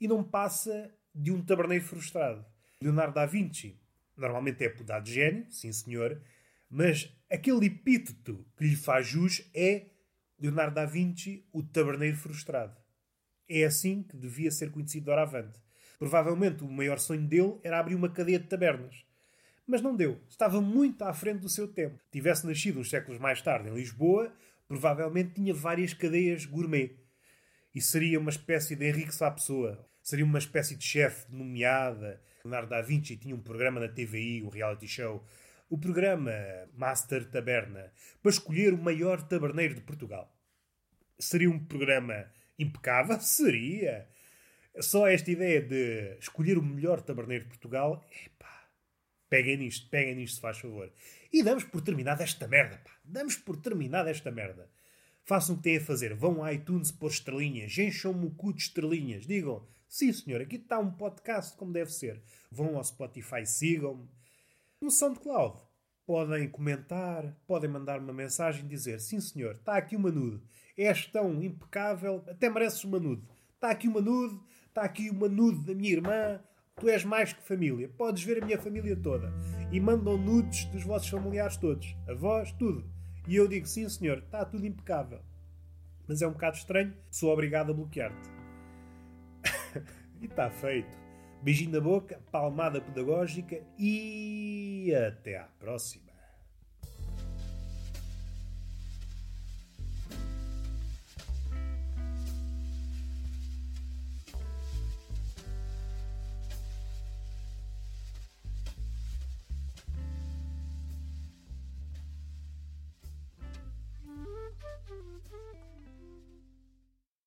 e não passa de um taberneiro frustrado. Leonardo da Vinci normalmente é apodado de gênio, sim senhor, mas aquele epíteto que lhe faz jus é Leonardo da Vinci, o taberneiro frustrado. É assim que devia ser conhecido doravante. Provavelmente o maior sonho dele era abrir uma cadeia de tabernas. Mas não deu. Estava muito à frente do seu tempo. Tivesse nascido uns séculos mais tarde em Lisboa, provavelmente tinha várias cadeias gourmet. E seria uma espécie de Henrique Sá Pessoa. Seria uma espécie de chefe nomeada. Leonardo da Vinci tinha um programa na TVI, um reality show. O programa Master Taberna, para escolher o maior taberneiro de Portugal. Seria um programa impecável? Seria. Só esta ideia de escolher o melhor taberneiro de Portugal, epá, peguem nisto, peguem nisto, se faz favor. E damos por terminada esta merda, pá. Damos por terminada esta merda. Façam o que têm a fazer. Vão ao iTunes pôr estrelinhas. Encham-me o cu de estrelinhas. Digam, sim senhor, aqui está um podcast como deve ser. Vão ao Spotify, sigam-me. No SoundCloud, podem comentar, podem mandar uma mensagem e dizer, sim senhor, está aqui uma nude. És tão impecável, até mereces uma nude. Está aqui uma nude, está aqui uma nude da minha irmã. Tu és mais que família. Podes ver a minha família toda. E mandam nudes dos vossos familiares todos. Avós, tudo. E eu digo, sim senhor, está tudo impecável. Mas é um bocado estranho, sou obrigado a bloquear-te. E está feito. Beijinho na boca, palmada pedagógica e até à próxima.